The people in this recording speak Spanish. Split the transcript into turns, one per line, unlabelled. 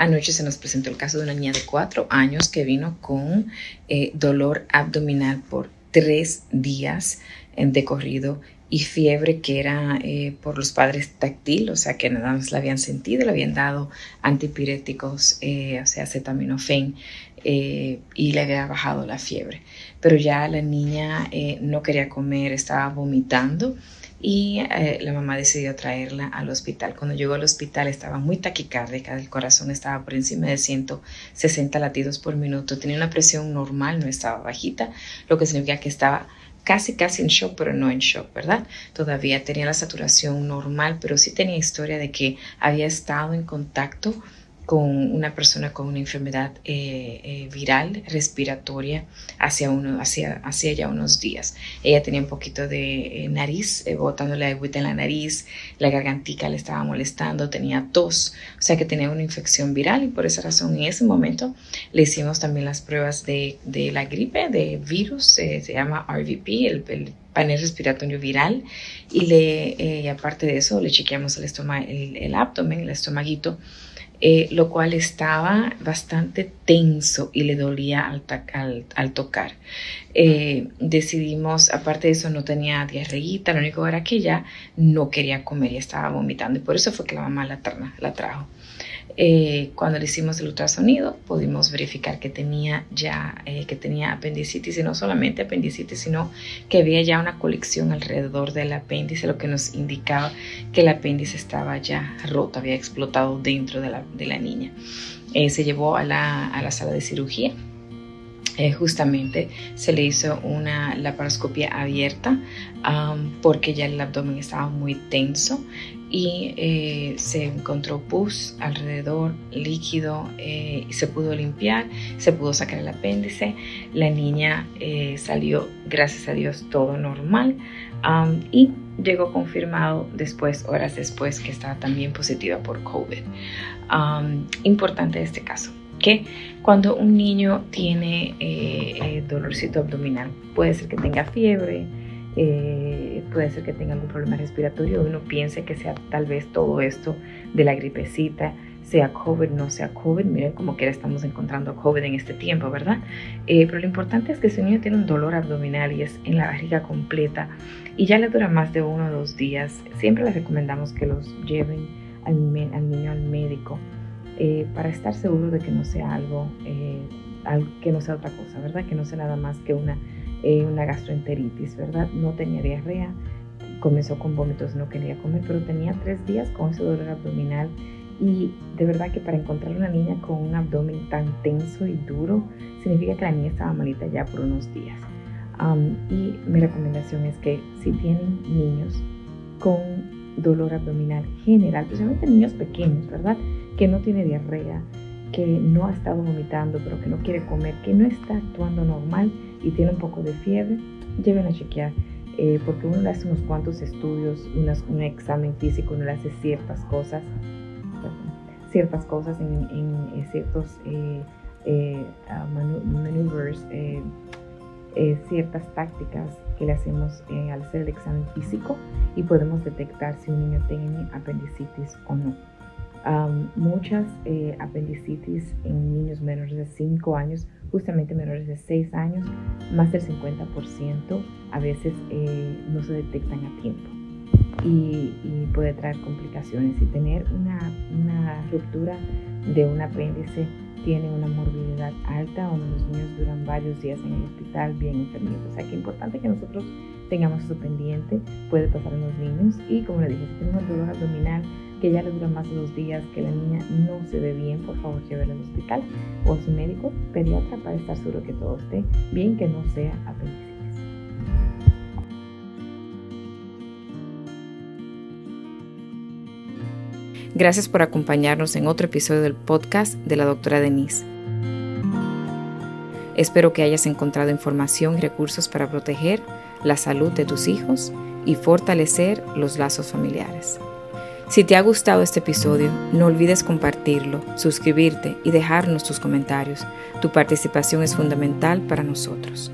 Anoche se nos presentó el caso de una niña de cuatro años que vino con eh, dolor abdominal por tres días en decorrido y fiebre que era eh, por los padres táctil, o sea que nada más la habían sentido, le habían dado antipiréticos, eh, o sea, acetaminofén, y le había bajado la fiebre. Pero ya la niña no quería comer, estaba vomitando y eh, la mamá decidió traerla al hospital. Cuando llegó al hospital estaba muy taquicárdica, el corazón estaba por encima de 160 latidos por minuto, tenía una presión normal, no estaba bajita, lo que significa que estaba casi casi en shock, pero no en shock, ¿verdad? Todavía tenía la saturación normal, pero sí tenía historia de que había estado en contacto con una persona con una enfermedad eh, eh, viral respiratoria hacia, uno, hacia, hacia ya unos días. Ella tenía un poquito de eh, nariz, botándole agüita en la nariz, la gargantica le estaba molestando, tenía tos, o sea que tenía una infección viral y por esa razón en ese momento le hicimos también las pruebas de, de la gripe, de virus, se llama RVP, el, panel respiratorio viral y le aparte de eso le chequeamos el, estómago, el, abdomen, el estomaguito eh, lo cual estaba bastante tenso y le dolía al, tocar. Eh, decidimos, aparte de eso, no tenía diarreíta, lo único era que ella no quería comer y estaba vomitando y por eso fue que la mamá la, la trajo. Eh, cuando le hicimos el ultrasonido, pudimos verificar que tenía ya eh, que tenía apendicitis y no solamente apendicitis, sino que había ya una colección alrededor del apéndice, lo que nos indicaba que el apéndice estaba ya roto, había explotado dentro de la, de la niña. Eh, se llevó a la, a la sala de cirugía justamente se le hizo una laparoscopia abierta porque ya el abdomen estaba muy tenso y eh, se encontró pus alrededor, líquido, eh, y se pudo limpiar, se pudo sacar el apéndice, la niña eh, salió, gracias a Dios, todo normal y llegó confirmado después, horas después, que estaba también positiva por COVID. importante este caso, que cuando un niño tiene dolorcito abdominal, puede ser que tenga fiebre, eh, puede ser que tenga algún problema respiratorio, uno piense que sea tal vez todo esto de la gripecita, sea COVID, no sea COVID, miren como que estamos encontrando COVID en este tiempo, ¿verdad? Eh, pero lo importante es que si un niño tiene un dolor abdominal y es en la barriga completa y ya le dura más de uno o dos días, siempre les recomendamos que los lleven al, niño al médico eh, para estar seguro de que no sea algo, que no sea otra cosa, ¿verdad? Que no sea nada más que una eh, una gastroenteritis, ¿verdad? No tenía diarrea, comenzó con vómitos, no quería comer, pero tenía tres días con ese dolor abdominal y de verdad que para encontrar una niña con un abdomen tan tenso y duro, significa que la niña estaba malita ya por unos días. y mi recomendación es que si tienen niños con dolor abdominal general, especialmente niños pequeños, ¿verdad? Que no tiene diarrea, que no ha estado vomitando, pero que no quiere comer, que no está actuando normal, y tiene un poco de fiebre, lleven a chequear, eh, porque uno le hace unos cuantos estudios, un examen físico, uno le hace ciertas cosas, ciertas cosas en, en, ciertos eh, eh, maneuvers, ciertas tácticas que le hacemos al hacer el examen físico y podemos detectar si un niño tiene apendicitis o no muchas eh, apendicitis en niños menores de 5 años, justamente menores de 6 años, más del 50% a veces eh, no se detectan a tiempo y, puede traer complicaciones. Y tener una, una, ruptura de un apéndice tiene una morbilidad alta donde los niños duran varios días en el hospital bien enfermitos. O sea que es importante que nosotros tengamos eso pendiente, puede pasar en los niños y como le dije, si tenemos dolor abdominal, que ya le dura más de dos días, que la niña no se ve bien, por favor llévela al hospital o a su médico pediatra para estar seguro que todo esté bien, que no sea apendicitis. Gracias por acompañarnos en otro episodio del podcast de la doctora Denise. Espero que hayas encontrado información y recursos para proteger la salud de tus hijos y fortalecer los lazos familiares. Si te ha gustado este episodio, no olvides compartirlo, suscribirte y dejarnos tus comentarios. Tu participación es fundamental para nosotros.